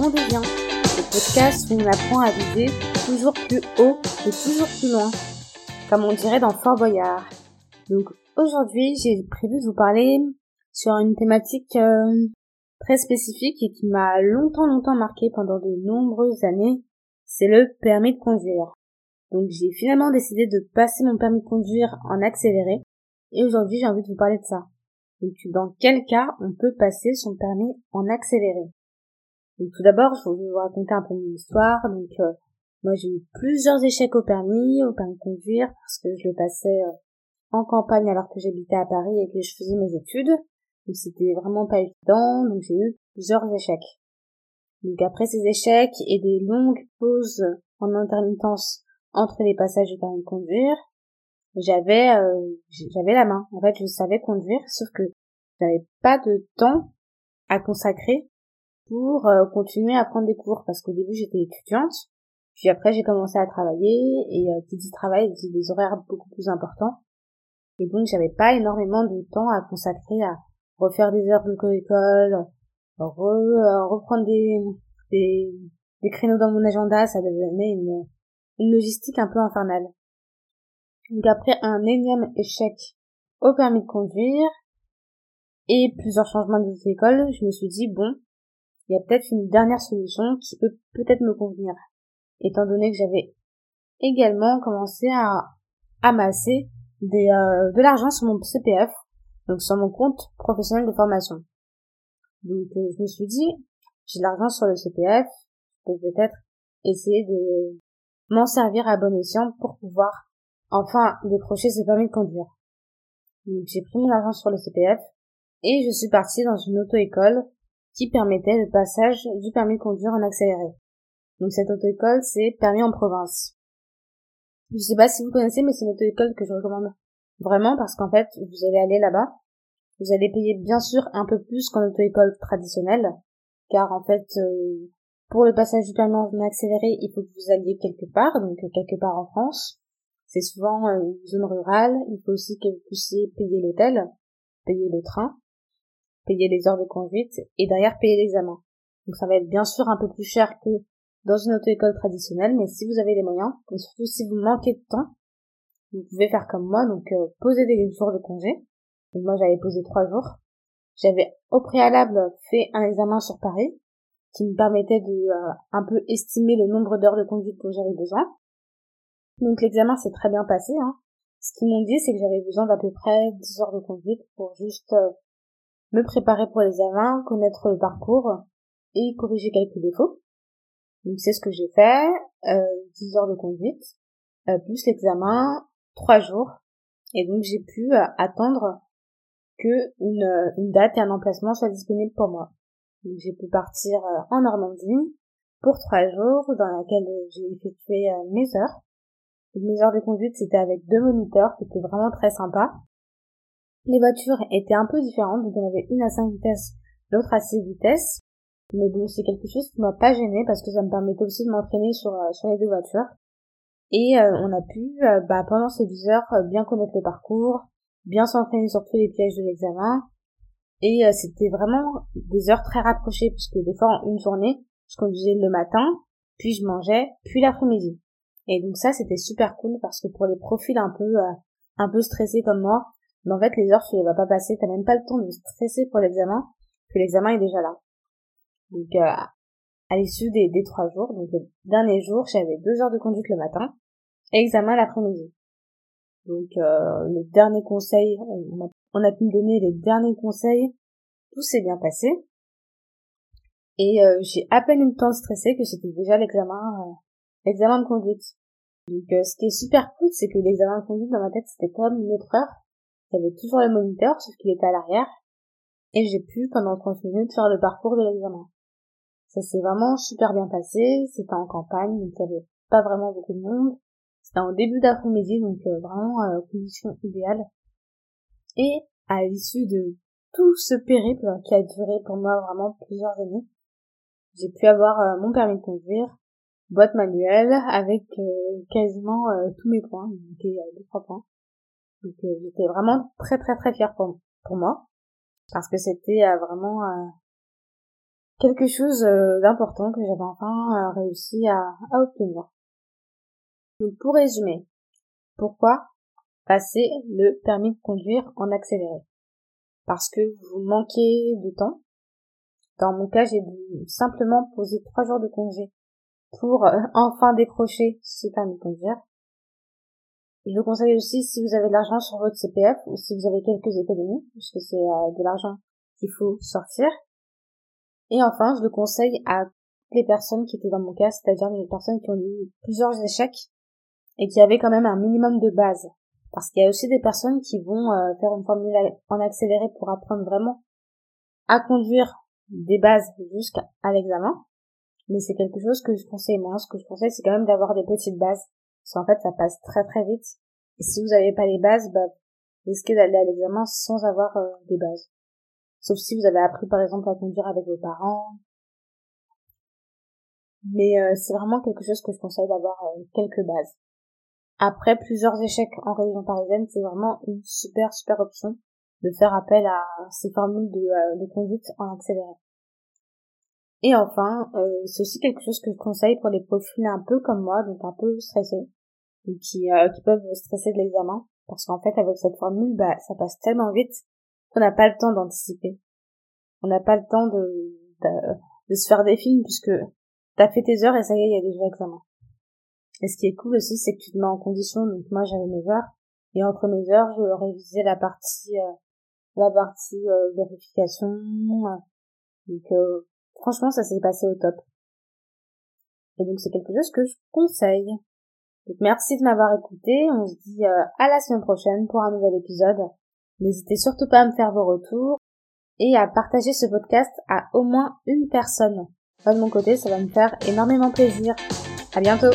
Pont des Liens, le podcast où on apprend à viser toujours plus haut et toujours plus loin, comme on dirait dans Fort Boyard. Donc aujourd'hui, j'ai prévu de vous parler sur une thématique euh, très spécifique et qui m'a longtemps longtemps marqué pendant de nombreuses années, c'est le permis de conduire. Donc j'ai finalement décidé de passer mon permis de conduire en accéléré et aujourd'hui j'ai envie de vous parler de ça. Donc dans quel cas on peut passer son permis en accéléré? Donc tout d'abord je vais vous raconter un peu mon histoire. Donc euh, moi j'ai eu plusieurs échecs au permis, au permis de conduire parce que je le passais euh, en campagne alors que j'habitais à Paris et que je faisais mes études. Donc c'était vraiment pas évident, donc j'ai eu plusieurs échecs. Donc après ces échecs et des longues pauses en intermittence entre les passages du permis de conduire, j'avais euh, j'avais la main. En fait, je savais conduire, sauf que j'avais pas de temps à consacrer pour euh, continuer à prendre des cours. Parce qu'au début j'étais étudiante, puis après j'ai commencé à travailler. Et euh, qui dit travail dit des horaires beaucoup plus importants. Et donc j'avais pas énormément de temps à consacrer à refaire des heures de école, re, reprendre des, des des créneaux dans mon agenda, ça devenait une une logistique un peu infernale. Donc après un énième échec au permis de conduire et plusieurs changements d'école, je me suis dit bon, il y a peut-être une dernière solution qui peut peut-être me convenir, étant donné que j'avais également commencé à amasser euh, de l'argent sur mon CPF, donc sur mon compte professionnel de formation. Donc euh, je me suis dit, j'ai de l'argent sur le CPF, je peux peut-être essayer de m'en servir à bon escient pour pouvoir enfin décrocher ce permis de conduire. Donc j'ai pris mon argent sur le CPF et je suis partie dans une auto-école qui permettait le passage du permis de conduire en accéléré. Donc cette auto-école, c'est permis en province. Je sais pas si vous connaissez, mais c'est une auto-école que je recommande vraiment parce qu'en fait, vous allez aller là-bas, vous allez payer bien sûr un peu plus qu'en auto-école traditionnelle, car en fait, euh, pour le passage du permis en accéléré, il faut que vous alliez quelque part, donc quelque part en France. C'est souvent euh, une zone rurale. Il faut aussi que vous puissiez payer l'hôtel, payer le train, payer les heures de conduite et derrière payer l'examen. Donc ça va être bien sûr un peu plus cher que dans une auto-école traditionnelle, mais si vous avez les moyens, et surtout si vous manquez de temps, vous pouvez faire comme moi, donc euh, poser des jours de congé. Moi j'avais posé trois jours. J'avais au préalable fait un examen sur Paris qui me permettait de euh, un peu estimer le nombre d'heures de conduite dont j'avais besoin. Donc l'examen s'est très bien passé. Hein. Ce qu'ils m'ont dit, c'est que j'avais besoin d'à peu près 10 heures de conduite pour juste euh, me préparer pour l'examen, connaître le parcours et corriger quelques défauts. Donc c'est ce que j'ai fait, euh, 10 heures de conduite, euh, plus l'examen, 3 jours. Et donc j'ai pu euh, attendre que une, une date et un emplacement soient disponibles pour moi. Donc j'ai pu partir en Normandie pour 3 jours dans laquelle j'ai effectué mes heures mes heures de conduite, c'était avec deux moniteurs, c'était vraiment très sympa. Les voitures étaient un peu différentes, donc en avait une à 5 vitesses, l'autre à 6 vitesses. Mais bon, c'est quelque chose qui m'a pas gêné parce que ça me permettait aussi de m'entraîner sur, euh, les deux voitures. Et euh, on a pu, euh, bah, pendant ces 10 heures, bien connaître le parcours, bien s'entraîner sur tous les pièges de l'examen. Et c'était vraiment des heures très rapprochées, puisque des fois, en une journée, je conduisais le matin, puis je mangeais, puis l'après-midi. Et donc ça, c'était super cool parce que pour les profils un peu, un peu stressés comme moi, mais en fait, les heures, tu les vas pas passer, t'as même pas le temps de stresser pour l'examen, que l'examen est déjà là. Donc, euh, à l'issue des, trois jours, donc le dernier jour, j'avais deux heures de conduite le matin, et examen l'après-midi. Donc, euh, le dernier conseil, on a, pu me donner les derniers conseils, tout s'est bien passé. Et euh, j'ai à peine eu le temps de stresser que c'était déjà l'examen, l'examen de conduite. Donc euh, ce qui est super cool, c'est que l'examen de conduite dans ma tête c'était comme une autre heure. Il y avait toujours le moniteur, sauf qu'il était à l'arrière. Et j'ai pu, pendant 30 minutes, faire le parcours de l'examen. Ça s'est vraiment super bien passé. C'était en campagne, donc il y avait pas vraiment beaucoup de monde. C'était en début d'après-midi, donc euh, vraiment euh, condition idéale. Et à l'issue de tout ce périple qui a duré pour moi vraiment plusieurs années, j'ai pu avoir euh, mon permis de conduire, boîte manuelle avec euh, quasiment tous mes points, euh, deux trois points. Donc j'étais vraiment très très très fière pour, moi parce que c'était vraiment quelque chose euh, d'important que j'avais enfin réussi à, à obtenir. Donc pour résumer, pourquoi passer le permis de conduire en accéléré? Parce que vous manquez de temps. Dans mon cas, j'ai dû simplement poser trois jours de congé pour enfin décrocher ce permis de conduire. Je vous conseille aussi si vous avez de l'argent sur votre CPF ou si vous avez quelques économies, puisque c'est euh, de l'argent qu'il faut sortir. Et enfin, je le conseille à toutes les personnes qui étaient dans mon cas, c'est-à-dire les personnes qui ont eu plusieurs échecs et qui avaient quand même un minimum de base. Parce qu'il y a aussi des personnes qui vont euh, faire une formule en accéléré pour apprendre vraiment à conduire des bases jusqu'à l'examen. Mais c'est quelque chose que je conseille moi. Ce que je conseille, c'est quand même d'avoir des petites bases parce qu'en fait, ça passe très très vite. Et si vous n'avez pas les bases, bah, risquez d'aller à l'examen sans avoir euh, des bases. Sauf si vous avez appris par exemple à conduire avec vos parents. Mais euh, c'est vraiment quelque chose que je conseille d'avoir euh, quelques bases. Après plusieurs échecs en région parisienne, c'est vraiment une super super option de faire appel à ces formules de, de conduite en accéléré. Et enfin, euh, c'est aussi quelque chose que je conseille pour les profils un peu comme moi, donc un peu stressés, qui, euh, qui peuvent stresser de l'examen, parce qu'en fait, avec cette formule, bah, ça passe tellement vite qu'on n'a pas le temps d'anticiper. On n'a pas le temps de, de, se faire des films, puisque t'as fait tes heures et ça y est, il y a déjà l'examen. Et ce qui est cool aussi, c'est que tu te mets en condition, donc moi j'avais mes heures, et entre mes heures, je révisais la partie, euh, la partie vérification, donc Franchement, ça s'est passé au top. Et donc c'est quelque chose que je conseille. Merci de m'avoir écouté. On se dit euh, à la semaine prochaine pour un nouvel épisode. N'hésitez surtout pas à me faire vos retours et à partager ce podcast à au moins une personne. Moi de mon côté, ça va me faire énormément plaisir. À bientôt!